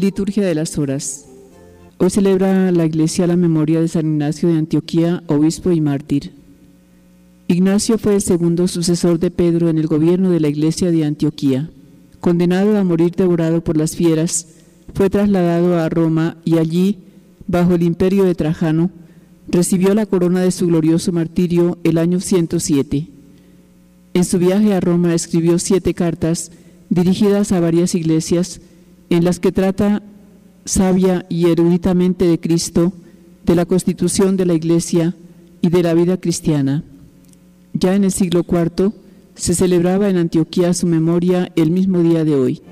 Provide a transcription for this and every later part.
Liturgia de las Horas. Hoy celebra la Iglesia la memoria de San Ignacio de Antioquía, obispo y mártir. Ignacio fue el segundo sucesor de Pedro en el gobierno de la Iglesia de Antioquía. Condenado a morir devorado por las fieras, fue trasladado a Roma y allí, bajo el imperio de Trajano, recibió la corona de su glorioso martirio el año 107. En su viaje a Roma escribió siete cartas dirigidas a varias iglesias en las que trata sabia y eruditamente de Cristo, de la constitución de la Iglesia y de la vida cristiana. Ya en el siglo IV se celebraba en Antioquía su memoria el mismo día de hoy.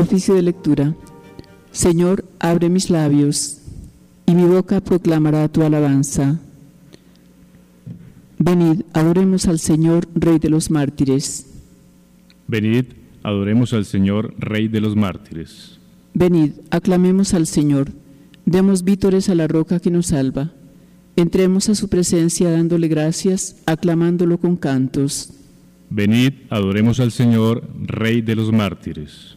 Oficio de lectura. Señor, abre mis labios, y mi boca proclamará tu alabanza. Venid, adoremos al Señor, Rey de los mártires. Venid, adoremos al Señor, Rey de los mártires. Venid, aclamemos al Señor, demos vítores a la roca que nos salva. Entremos a su presencia dándole gracias, aclamándolo con cantos. Venid, adoremos al Señor, Rey de los mártires.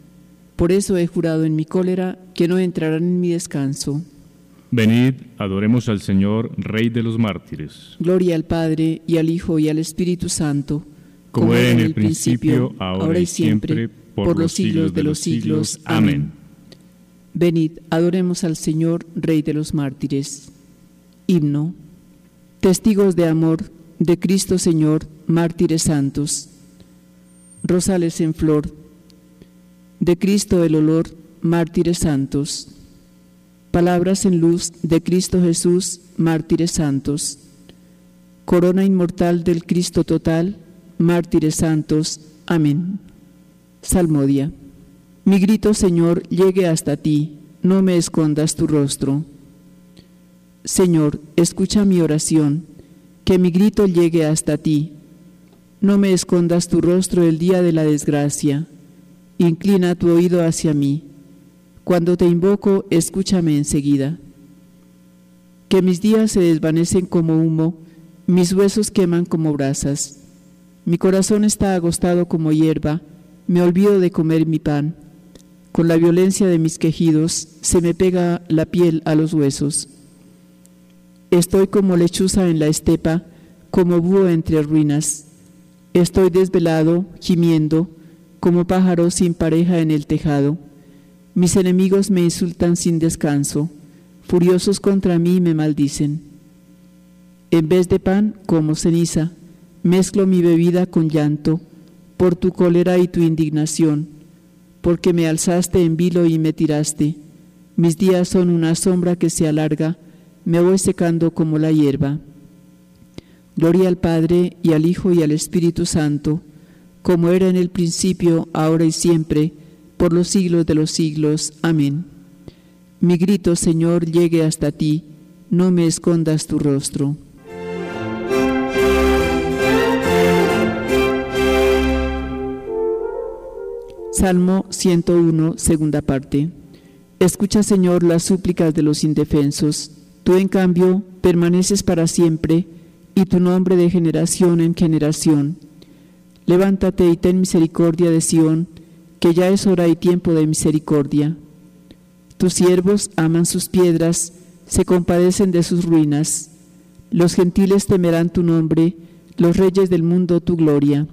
Por eso he jurado en mi cólera que no entrarán en mi descanso. Venid, adoremos al Señor, Rey de los mártires. Gloria al Padre, y al Hijo, y al Espíritu Santo. Como era en el principio, ahora y siempre, por los siglos de los siglos. Amén. Venid, adoremos al Señor, Rey de los mártires. Himno. Testigos de amor de Cristo Señor, mártires santos. Rosales en flor de Cristo el olor, mártires santos. Palabras en luz de Cristo Jesús, mártires santos. Corona inmortal del Cristo total, mártires santos. Amén. Salmodia. Mi grito, Señor, llegue hasta ti, no me escondas tu rostro. Señor, escucha mi oración, que mi grito llegue hasta ti. No me escondas tu rostro el día de la desgracia inclina tu oído hacia mí. Cuando te invoco, escúchame enseguida. Que mis días se desvanecen como humo, mis huesos queman como brasas. Mi corazón está agostado como hierba, me olvido de comer mi pan. Con la violencia de mis quejidos se me pega la piel a los huesos. Estoy como lechuza en la estepa, como búho entre ruinas. Estoy desvelado, gimiendo, como pájaro sin pareja en el tejado. Mis enemigos me insultan sin descanso, furiosos contra mí me maldicen. En vez de pan, como ceniza, mezclo mi bebida con llanto, por tu cólera y tu indignación, porque me alzaste en vilo y me tiraste. Mis días son una sombra que se alarga, me voy secando como la hierba. Gloria al Padre y al Hijo y al Espíritu Santo, como era en el principio, ahora y siempre, por los siglos de los siglos. Amén. Mi grito, Señor, llegue hasta ti, no me escondas tu rostro. Salmo 101, segunda parte. Escucha, Señor, las súplicas de los indefensos. Tú, en cambio, permaneces para siempre, y tu nombre de generación en generación. Levántate y ten misericordia de Sión, que ya es hora y tiempo de misericordia. Tus siervos aman sus piedras, se compadecen de sus ruinas. los gentiles temerán tu nombre, los reyes del mundo tu gloria.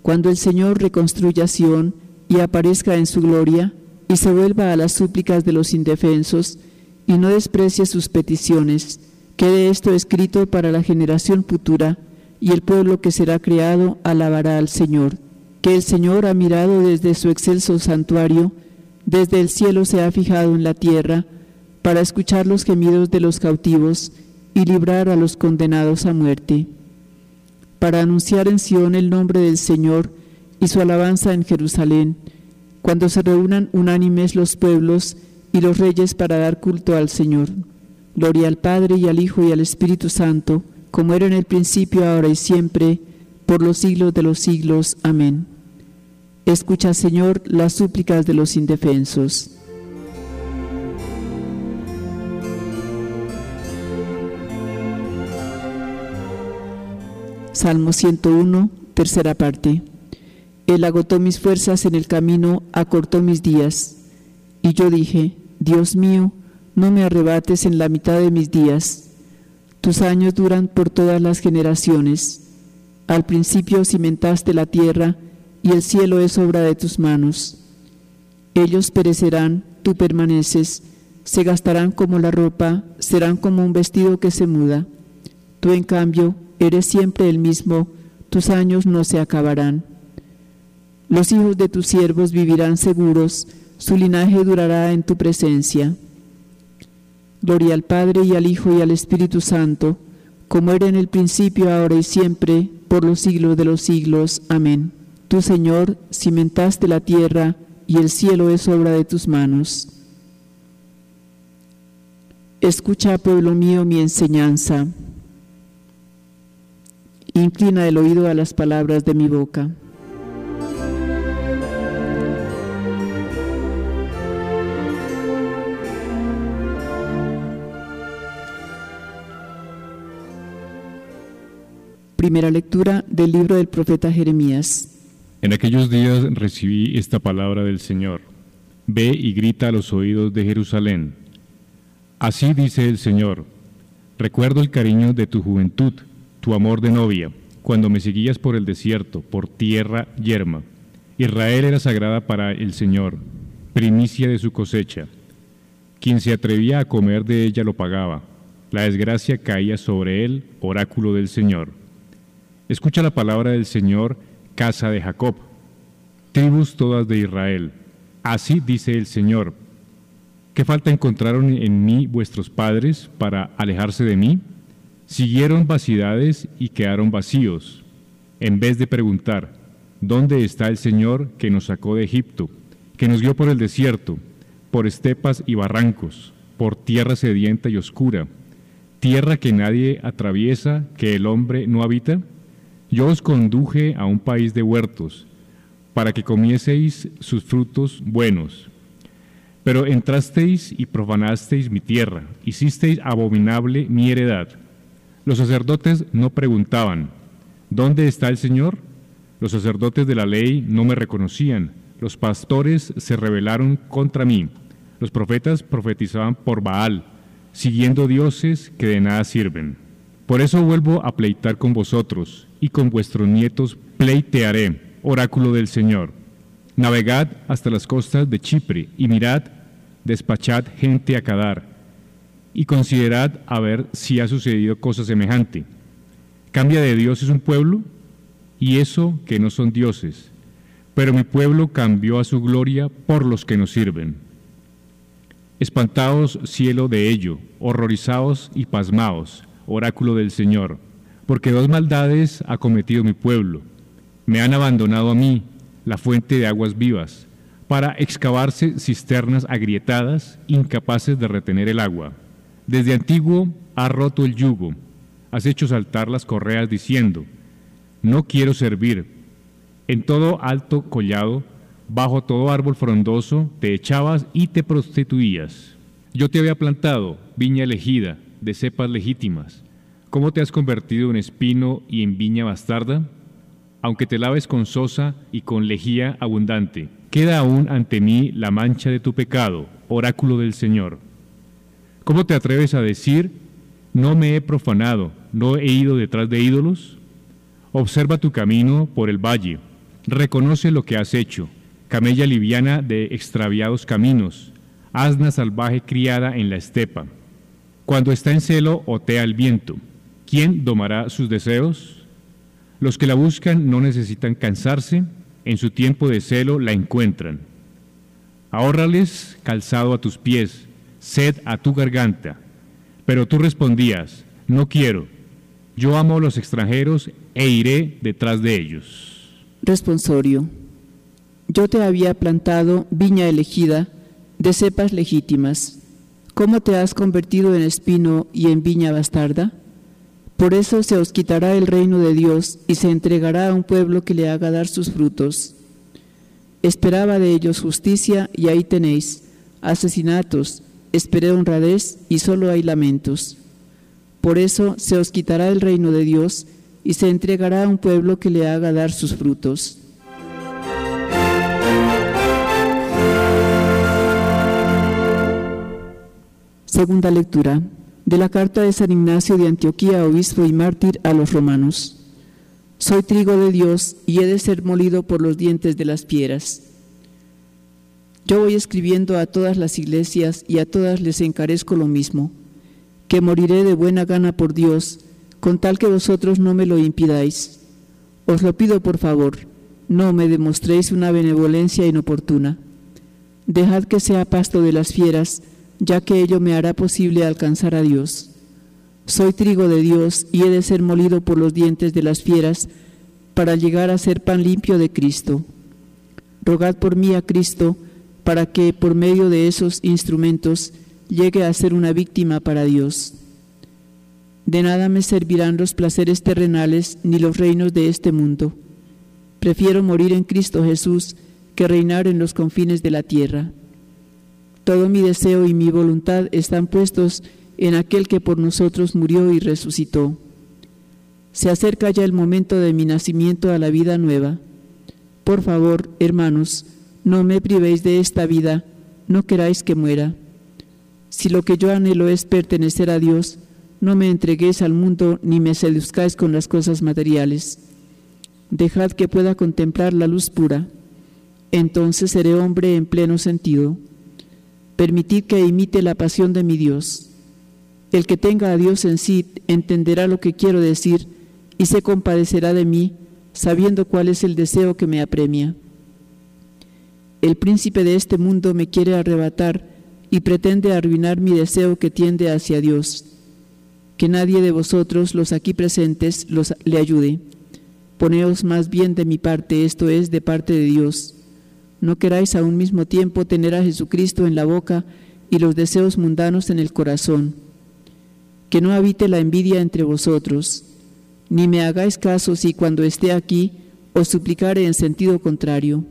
Cuando el Señor reconstruya Sión y aparezca en su gloria, y se vuelva a las súplicas de los indefensos, y no desprecie sus peticiones, quede esto escrito para la generación futura, y el pueblo que será creado alabará al Señor, que el Señor ha mirado desde su excelso santuario, desde el cielo se ha fijado en la tierra, para escuchar los gemidos de los cautivos, y librar a los condenados a muerte, para anunciar en Sión el nombre del Señor y su alabanza en Jerusalén, cuando se reúnan unánimes los pueblos y los reyes para dar culto al Señor. Gloria al Padre y al Hijo y al Espíritu Santo, como era en el principio, ahora y siempre, por los siglos de los siglos. Amén. Escucha, Señor, las súplicas de los indefensos. Salmo 101, tercera parte. Él agotó mis fuerzas en el camino, acortó mis días. Y yo dije, Dios mío, no me arrebates en la mitad de mis días. Tus años duran por todas las generaciones. Al principio cimentaste la tierra, y el cielo es obra de tus manos. Ellos perecerán, tú permaneces, se gastarán como la ropa, serán como un vestido que se muda. Tú en cambio Eres siempre el mismo, tus años no se acabarán. Los hijos de tus siervos vivirán seguros, su linaje durará en tu presencia. Gloria al Padre y al Hijo y al Espíritu Santo, como era en el principio, ahora y siempre, por los siglos de los siglos. Amén. Tú, Señor, cimentaste la tierra, y el cielo es obra de tus manos. Escucha, pueblo mío, mi enseñanza. Inclina el oído a las palabras de mi boca. Primera lectura del libro del profeta Jeremías. En aquellos días recibí esta palabra del Señor. Ve y grita a los oídos de Jerusalén. Así dice el Señor. Recuerdo el cariño de tu juventud tu amor de novia, cuando me seguías por el desierto, por tierra yerma. Israel era sagrada para el Señor, primicia de su cosecha. Quien se atrevía a comer de ella lo pagaba. La desgracia caía sobre él, oráculo del Señor. Escucha la palabra del Señor, casa de Jacob, tribus todas de Israel. Así dice el Señor. ¿Qué falta encontraron en mí vuestros padres para alejarse de mí? Siguieron vacidades y quedaron vacíos, en vez de preguntar, ¿dónde está el Señor que nos sacó de Egipto, que nos guió por el desierto, por estepas y barrancos, por tierra sedienta y oscura, tierra que nadie atraviesa, que el hombre no habita? Yo os conduje a un país de huertos, para que comieseis sus frutos buenos. Pero entrasteis y profanasteis mi tierra, hicisteis abominable mi heredad los sacerdotes no preguntaban, ¿dónde está el Señor? Los sacerdotes de la ley no me reconocían, los pastores se rebelaron contra mí, los profetas profetizaban por Baal, siguiendo dioses que de nada sirven. Por eso vuelvo a pleitar con vosotros, y con vuestros nietos pleitearé, oráculo del Señor. Navegad hasta las costas de Chipre, y mirad, despachad gente a Cadar, y considerad a ver si ha sucedido cosa semejante. Cambia de dioses un pueblo y eso que no son dioses, pero mi pueblo cambió a su gloria por los que nos sirven. Espantaos cielo de ello, horrorizaos y pasmaos, oráculo del Señor, porque dos maldades ha cometido mi pueblo. Me han abandonado a mí, la fuente de aguas vivas, para excavarse cisternas agrietadas, incapaces de retener el agua. Desde antiguo has roto el yugo, has hecho saltar las correas diciendo, no quiero servir. En todo alto collado, bajo todo árbol frondoso, te echabas y te prostituías. Yo te había plantado, viña elegida, de cepas legítimas. ¿Cómo te has convertido en espino y en viña bastarda? Aunque te laves con sosa y con lejía abundante, queda aún ante mí la mancha de tu pecado, oráculo del Señor. ¿Cómo te atreves a decir, no me he profanado, ¿no he ido detrás de ídolos? Observa tu camino por el valle, reconoce lo que has hecho, camella liviana de extraviados caminos, asna salvaje criada en la estepa. Cuando está en celo, otea el viento. ¿Quién domará sus deseos? Los que la buscan no necesitan cansarse, en su tiempo de celo la encuentran. Ahórrales calzado a tus pies, sed a tu garganta. Pero tú respondías, no quiero, yo amo a los extranjeros e iré detrás de ellos. Responsorio. Yo te había plantado viña elegida de cepas legítimas. ¿Cómo te has convertido en espino y en viña bastarda? Por eso se os quitará el reino de Dios y se entregará a un pueblo que le haga dar sus frutos. Esperaba de ellos justicia y ahí tenéis asesinatos, esperé honradez y solo hay lamentos. Por eso se os quitará el reino de Dios y se entregará a un pueblo que le haga dar sus frutos. Segunda lectura de la carta de San Ignacio de Antioquía, obispo y mártir a los romanos. Soy trigo de Dios y he de ser molido por los dientes de las fieras. Yo voy escribiendo a todas las iglesias y a todas les encarezco lo mismo que moriré de buena gana por Dios, con tal que vosotros no me lo impidáis. Os lo pido por favor, no me demostréis una benevolencia inoportuna. Dejad que sea pasto de las fieras, ya que ello me hará posible alcanzar a Dios. Soy trigo de Dios y he de ser molido por los dientes de las fieras para llegar a ser pan limpio de Cristo. Rogad por mí a Cristo para que por medio de esos instrumentos llegue a ser una víctima para Dios. De nada me servirán los placeres terrenales ni los reinos de este mundo. Prefiero morir en Cristo Jesús que reinar en los confines de la tierra. Todo mi deseo y mi voluntad están puestos en aquel que por nosotros murió y resucitó. Se acerca ya el momento de mi nacimiento a la vida nueva. Por favor, hermanos, no me privéis de esta vida, no queráis que muera. Si lo que yo anhelo es pertenecer a Dios, no me entreguéis al mundo ni me seduzcáis con las cosas materiales. Dejad que pueda contemplar la luz pura. Entonces seré hombre en pleno sentido. Permitid que imite la pasión de mi Dios. El que tenga a Dios en sí entenderá lo que quiero decir y se compadecerá de mí, sabiendo cuál es el deseo que me apremia. El príncipe de este mundo me quiere arrebatar y pretende arruinar mi deseo que tiende hacia Dios. Que nadie de vosotros, los aquí presentes, los, le ayude. Poneos más bien de mi parte, esto es, de parte de Dios. No queráis a un mismo tiempo tener a Jesucristo en la boca y los deseos mundanos en el corazón. Que no habite la envidia entre vosotros, ni me hagáis caso si cuando esté aquí os suplicare en sentido contrario.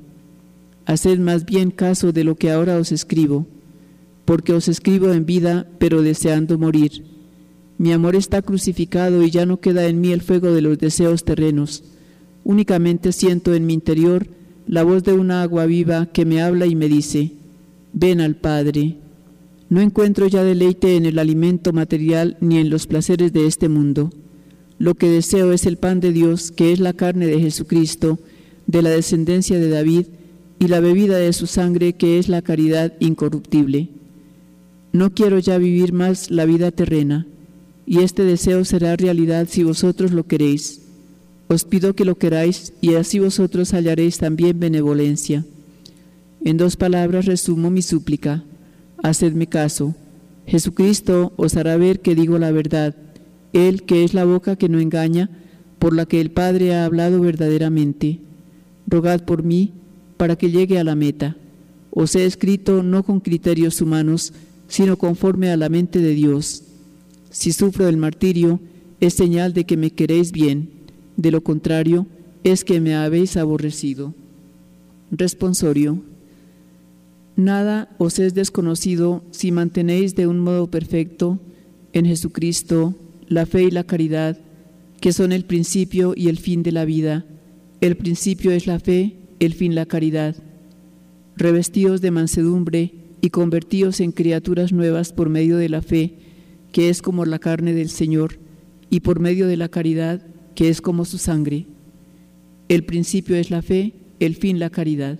Haced más bien caso de lo que ahora os escribo porque os escribo en vida, pero deseando morir. Mi amor está crucificado y ya no queda en mí el fuego de los deseos terrenos. Únicamente siento en mi interior la voz de una agua viva que me habla y me dice, ven al Padre. No encuentro ya deleite en el alimento material ni en los placeres de este mundo. Lo que deseo es el pan de Dios, que es la carne de Jesucristo, de la descendencia de David, y la bebida de su sangre, que es la caridad incorruptible. No quiero ya vivir más la vida terrena, y este deseo será realidad si vosotros lo queréis. Os pido que lo queráis, y así vosotros hallaréis también benevolencia. En dos palabras resumo mi súplica. Hacedme caso. Jesucristo os hará ver que digo la verdad, Él que es la boca que no engaña, por la que el Padre ha hablado verdaderamente. Rogad por mí, para que llegue a la meta. Os he escrito no con criterios humanos, sino conforme a la mente de Dios. Si sufro el martirio, es señal de que me queréis bien, de lo contrario, es que me habéis aborrecido. Responsorio. Nada os es desconocido si mantenéis de un modo perfecto en Jesucristo la fe y la caridad, que son el principio y el fin de la vida. El principio es la fe, el fin la caridad. Revestidos de mansedumbre, y convertíos en criaturas nuevas por medio de la fe, que es como la carne del Señor, y por medio de la caridad, que es como su sangre. El principio es la fe, el fin la caridad.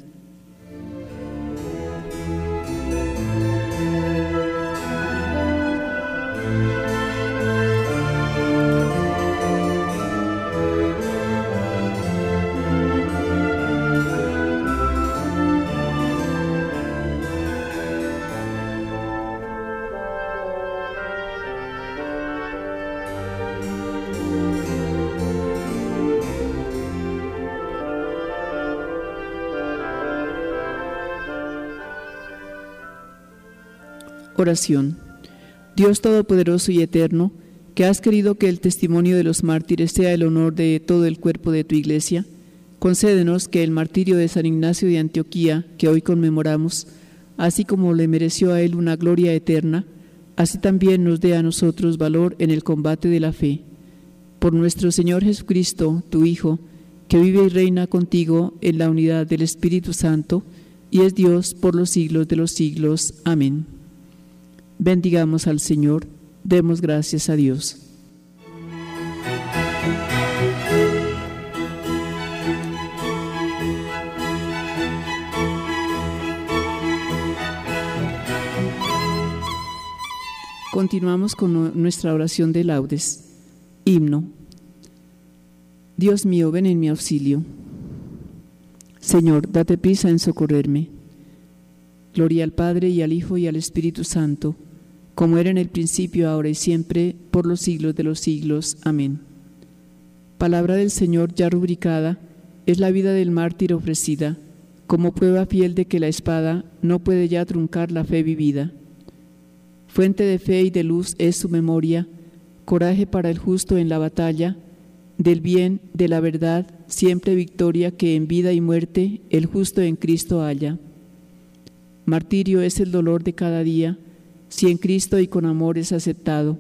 Oración. Dios Todopoderoso y Eterno, que has querido que el testimonio de los mártires sea el honor de todo el cuerpo de tu Iglesia, concédenos que el martirio de San Ignacio de Antioquía, que hoy conmemoramos, así como le mereció a él una gloria eterna, así también nos dé a nosotros valor en el combate de la fe. Por nuestro Señor Jesucristo, tu Hijo, que vive y reina contigo en la unidad del Espíritu Santo, y es Dios por los siglos de los siglos. Amén. Bendigamos al Señor, demos gracias a Dios. Continuamos con nuestra oración de laudes. Himno. Dios mío, ven en mi auxilio. Señor, date prisa en socorrerme. Gloria al Padre y al Hijo y al Espíritu Santo como era en el principio, ahora y siempre, por los siglos de los siglos. Amén. Palabra del Señor ya rubricada, es la vida del mártir ofrecida, como prueba fiel de que la espada no puede ya truncar la fe vivida. Fuente de fe y de luz es su memoria, coraje para el justo en la batalla, del bien, de la verdad, siempre victoria que en vida y muerte el justo en Cristo haya. Martirio es el dolor de cada día, si en Cristo y con amor es aceptado,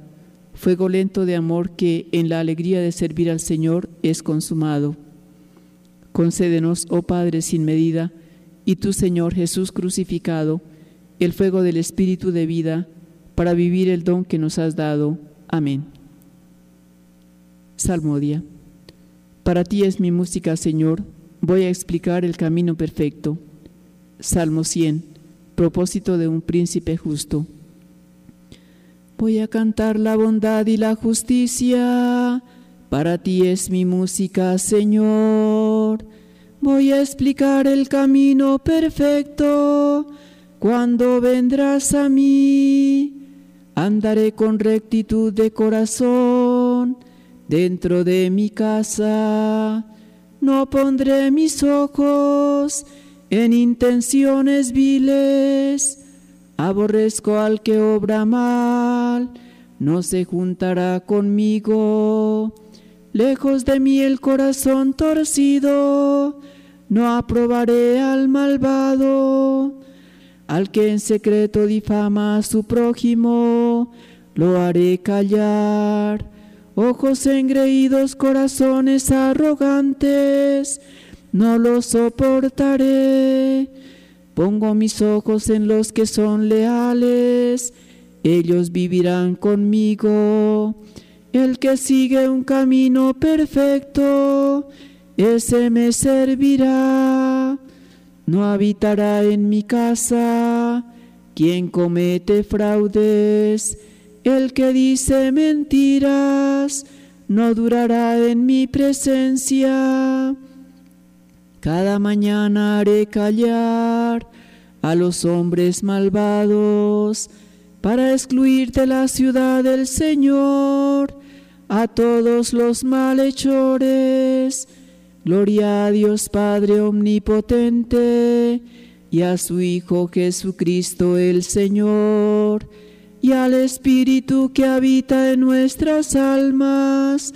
fuego lento de amor que en la alegría de servir al Señor es consumado. Concédenos, oh Padre sin medida, y tu Señor Jesús crucificado, el fuego del Espíritu de vida, para vivir el don que nos has dado. Amén. Salmodia. Para ti es mi música, Señor, voy a explicar el camino perfecto. Salmo 100. Propósito de un príncipe justo. Voy a cantar la bondad y la justicia. Para ti es mi música, Señor. Voy a explicar el camino perfecto. Cuando vendrás a mí, andaré con rectitud de corazón dentro de mi casa. No pondré mis ojos en intenciones viles Aborrezco al que obra mal, no se juntará conmigo. Lejos de mí el corazón torcido, no aprobaré al malvado. Al que en secreto difama a su prójimo, lo haré callar. Ojos engreídos, corazones arrogantes, no lo soportaré Pongo mis ojos en los que son leales, ellos vivirán conmigo. El que sigue un camino perfecto, ese me servirá. No habitará en mi casa quien comete fraudes, el que dice mentiras, no durará en mi presencia. Cada mañana haré callar a los hombres malvados para excluir de la ciudad del Señor a todos los malhechores. Gloria a Dios Padre Omnipotente y a su Hijo Jesucristo el Señor y al Espíritu que habita en nuestras almas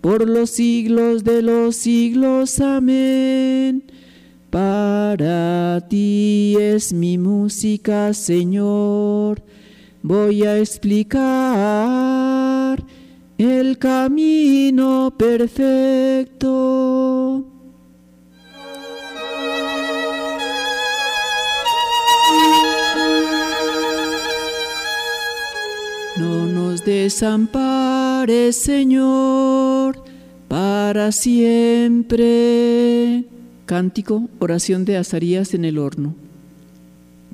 por los siglos de los siglos. Amén. Para ti es mi música, Señor. Voy a explicar el camino perfecto. No nos desampares Señor, para siempre. Cántico, oración de Azarías en el horno.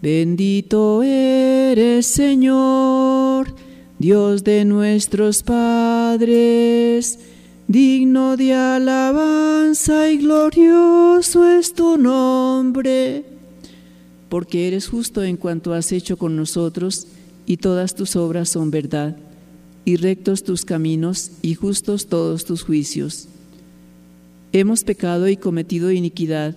Bendito eres, Señor, Dios de nuestros padres, digno de alabanza y glorioso es tu nombre, porque eres justo en cuanto has hecho con nosotros y todas tus obras son verdad, y rectos tus caminos y justos todos tus juicios. Hemos pecado y cometido iniquidad,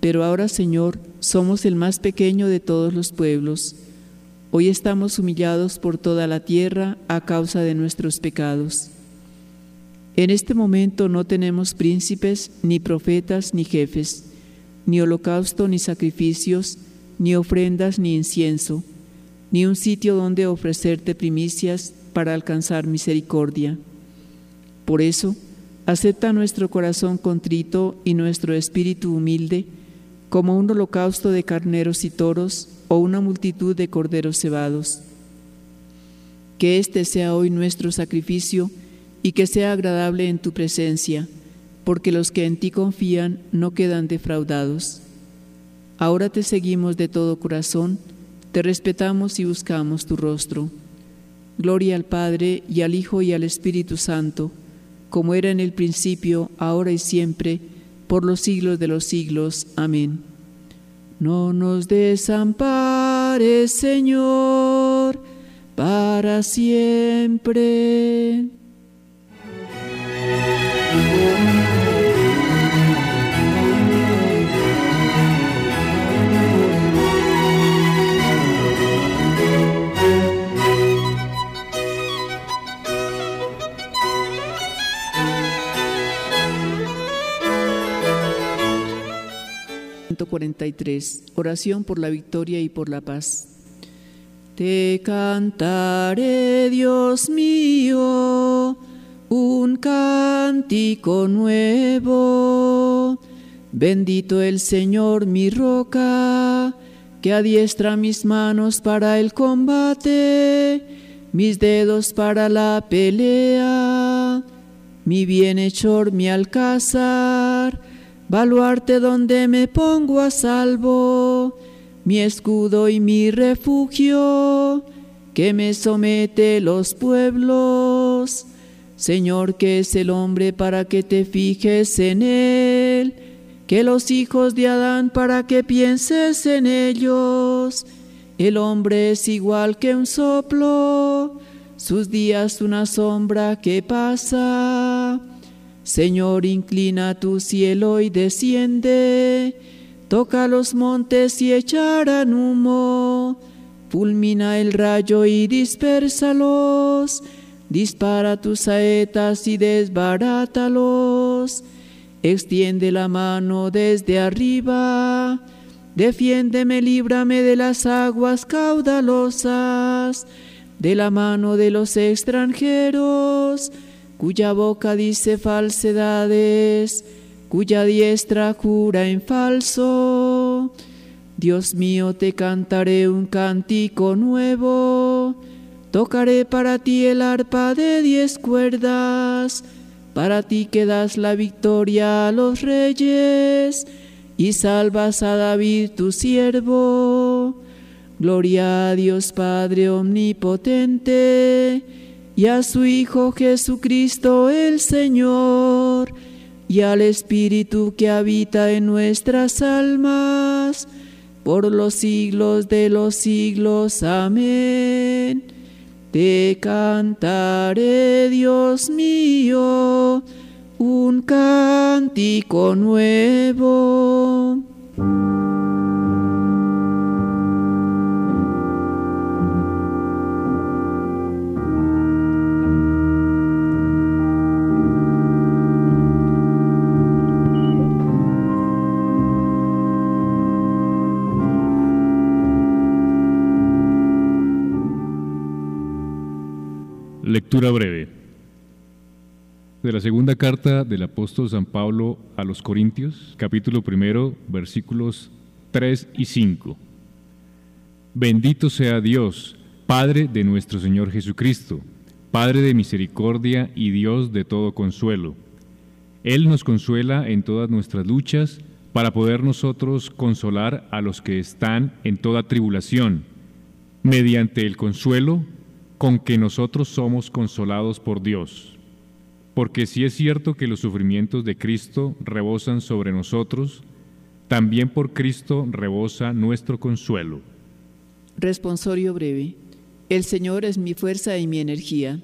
Pero ahora, Señor, somos el más pequeño de todos los pueblos. Hoy estamos humillados por toda la tierra a causa de nuestros pecados. En este momento no tenemos príncipes, ni profetas, ni jefes, ni holocausto, ni sacrificios, ni ofrendas, ni incienso ni un sitio donde ofrecerte primicias para alcanzar misericordia. Por eso, acepta nuestro corazón contrito y nuestro espíritu humilde como un holocausto de carneros y toros o una multitud de corderos cebados. Que este sea hoy nuestro sacrificio y que sea agradable en tu presencia, porque los que en ti confían no quedan defraudados. Ahora te seguimos de todo corazón, te respetamos y buscamos tu rostro. Gloria al Padre y al Hijo y al Espíritu Santo, como era en el principio, ahora y siempre, por los siglos de los siglos. Amén. No nos desampares, Señor, para siempre. 43. Oración por la victoria y por la paz. Te cantaré, Dios mío, un cántico nuevo. Bendito el Señor, mi roca, que adiestra mis manos para el combate, mis dedos para la pelea, mi bienhechor, mi alcázar baluarte donde me pongo a salvo, mi escudo y mi refugio, que me somete los pueblos. Señor, que es el hombre para que te fijes en él, que los hijos de Adán para que pienses en ellos. El hombre es igual que un soplo, sus días una sombra que pasa. Señor, inclina tu cielo y desciende, toca los montes y echarán humo, fulmina el rayo y dispersalos, dispara tus saetas y desbarátalos, extiende la mano desde arriba, defiéndeme, líbrame de las aguas caudalosas, de la mano de los extranjeros, cuya boca dice falsedades, cuya diestra jura en falso. Dios mío, te cantaré un cántico nuevo, tocaré para ti el arpa de diez cuerdas, para ti que das la victoria a los reyes y salvas a David tu siervo. Gloria a Dios Padre Omnipotente y a su Hijo Jesucristo el Señor, y al Espíritu que habita en nuestras almas, por los siglos de los siglos. Amén. Te cantaré, Dios mío, un cántico nuevo. Breve. De la segunda carta del apóstol San Pablo a los Corintios, capítulo primero, versículos 3 y 5. Bendito sea Dios, Padre de nuestro Señor Jesucristo, Padre de misericordia y Dios de todo consuelo. Él nos consuela en todas nuestras luchas para poder nosotros consolar a los que están en toda tribulación, mediante el consuelo con que nosotros somos consolados por Dios. Porque si es cierto que los sufrimientos de Cristo rebosan sobre nosotros, también por Cristo rebosa nuestro consuelo. Responsorio breve. El Señor es mi fuerza y mi energía.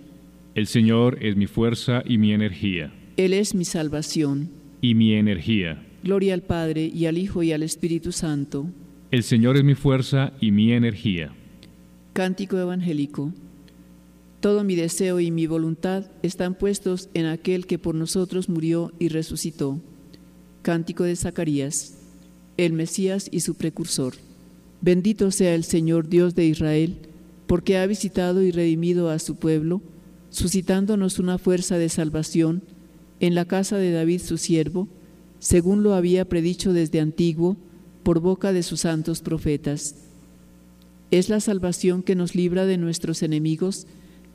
El Señor es mi fuerza y mi energía. Él es mi salvación. Y mi energía. Gloria al Padre y al Hijo y al Espíritu Santo. El Señor es mi fuerza y mi energía. Cántico evangélico. Todo mi deseo y mi voluntad están puestos en aquel que por nosotros murió y resucitó. Cántico de Zacarías, el Mesías y su precursor. Bendito sea el Señor Dios de Israel, porque ha visitado y redimido a su pueblo, suscitándonos una fuerza de salvación en la casa de David su siervo, según lo había predicho desde antiguo por boca de sus santos profetas. Es la salvación que nos libra de nuestros enemigos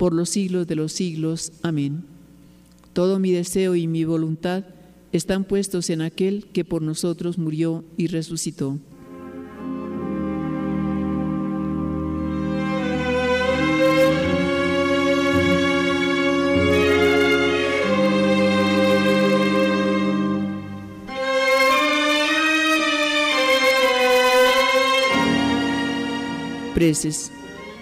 por los siglos de los siglos. Amén. Todo mi deseo y mi voluntad están puestos en aquel que por nosotros murió y resucitó. Preces.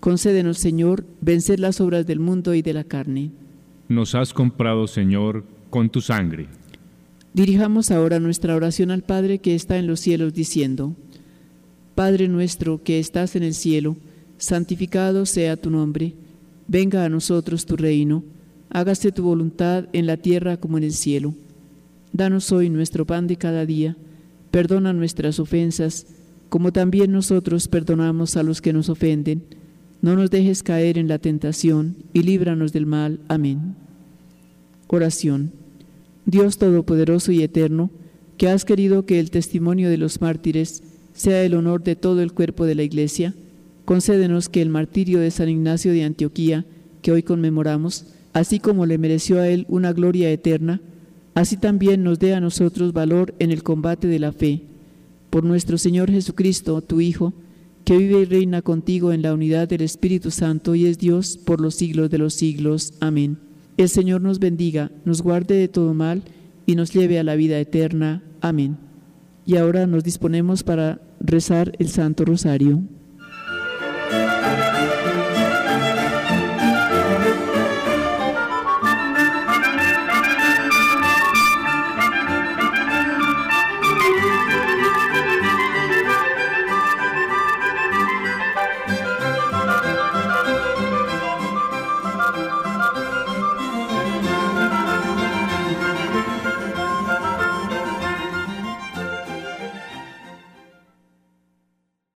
Concédenos, Señor, vencer las obras del mundo y de la carne. Nos has comprado, Señor, con tu sangre. Dirijamos ahora nuestra oración al Padre que está en los cielos, diciendo, Padre nuestro que estás en el cielo, santificado sea tu nombre, venga a nosotros tu reino, hágase tu voluntad en la tierra como en el cielo. Danos hoy nuestro pan de cada día, perdona nuestras ofensas, como también nosotros perdonamos a los que nos ofenden no nos dejes caer en la tentación y líbranos del mal. Amén. Oración. Dios Todopoderoso y Eterno, que has querido que el testimonio de los mártires sea el honor de todo el cuerpo de la Iglesia, concédenos que el martirio de San Ignacio de Antioquía, que hoy conmemoramos, así como le mereció a él una gloria eterna, así también nos dé a nosotros valor en el combate de la fe. Por nuestro Señor Jesucristo, tu Hijo, que vive y reina contigo en la unidad del Espíritu Santo y es Dios por los siglos de los siglos. Amén. El Señor nos bendiga, nos guarde de todo mal y nos lleve a la vida eterna. Amén. Y ahora nos disponemos para rezar el Santo Rosario.